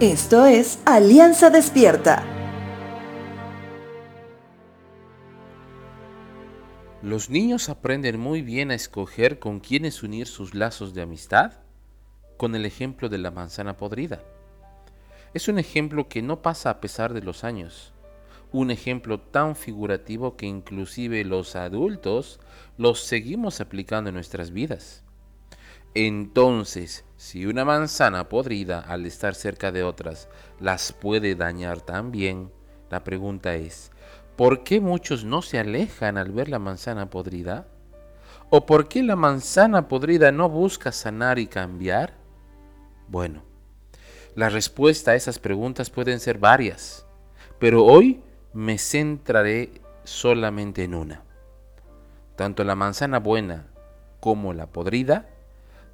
Esto es Alianza Despierta. Los niños aprenden muy bien a escoger con quiénes unir sus lazos de amistad con el ejemplo de la manzana podrida. Es un ejemplo que no pasa a pesar de los años, un ejemplo tan figurativo que inclusive los adultos los seguimos aplicando en nuestras vidas. Entonces, si una manzana podrida al estar cerca de otras las puede dañar también, la pregunta es, ¿por qué muchos no se alejan al ver la manzana podrida? ¿O por qué la manzana podrida no busca sanar y cambiar? Bueno, la respuesta a esas preguntas pueden ser varias, pero hoy me centraré solamente en una. Tanto la manzana buena como la podrida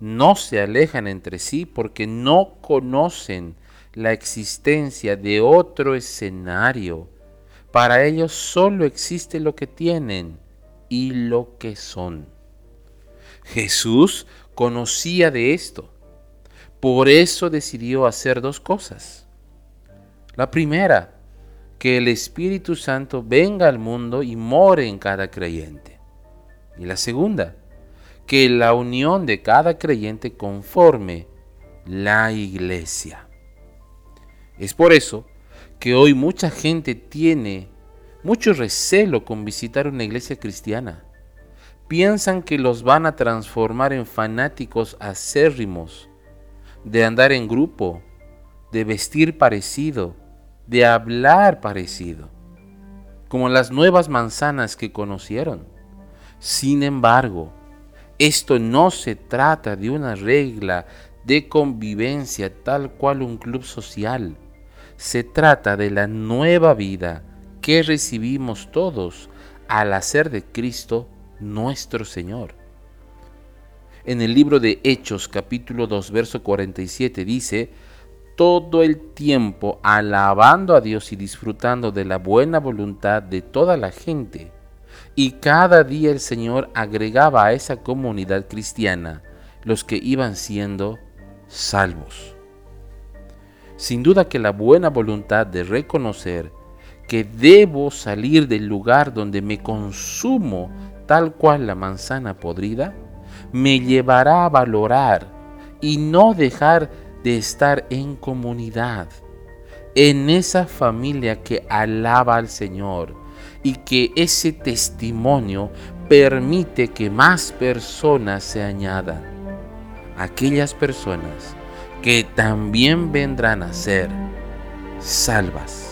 no se alejan entre sí porque no conocen la existencia de otro escenario. Para ellos solo existe lo que tienen y lo que son. Jesús conocía de esto. Por eso decidió hacer dos cosas. La primera, que el Espíritu Santo venga al mundo y more en cada creyente. Y la segunda, que la unión de cada creyente conforme la iglesia. Es por eso que hoy mucha gente tiene mucho recelo con visitar una iglesia cristiana. Piensan que los van a transformar en fanáticos acérrimos, de andar en grupo, de vestir parecido, de hablar parecido, como las nuevas manzanas que conocieron. Sin embargo, esto no se trata de una regla de convivencia tal cual un club social. Se trata de la nueva vida que recibimos todos al hacer de Cristo nuestro Señor. En el libro de Hechos capítulo 2 verso 47 dice, todo el tiempo alabando a Dios y disfrutando de la buena voluntad de toda la gente y cada día el Señor agregaba a esa comunidad cristiana los que iban siendo salvos. Sin duda que la buena voluntad de reconocer que debo salir del lugar donde me consumo tal cual la manzana podrida, me llevará a valorar y no dejar de estar en comunidad, en esa familia que alaba al Señor, y que ese testimonio permite que más personas se añadan. Aquellas personas que también vendrán a ser salvas.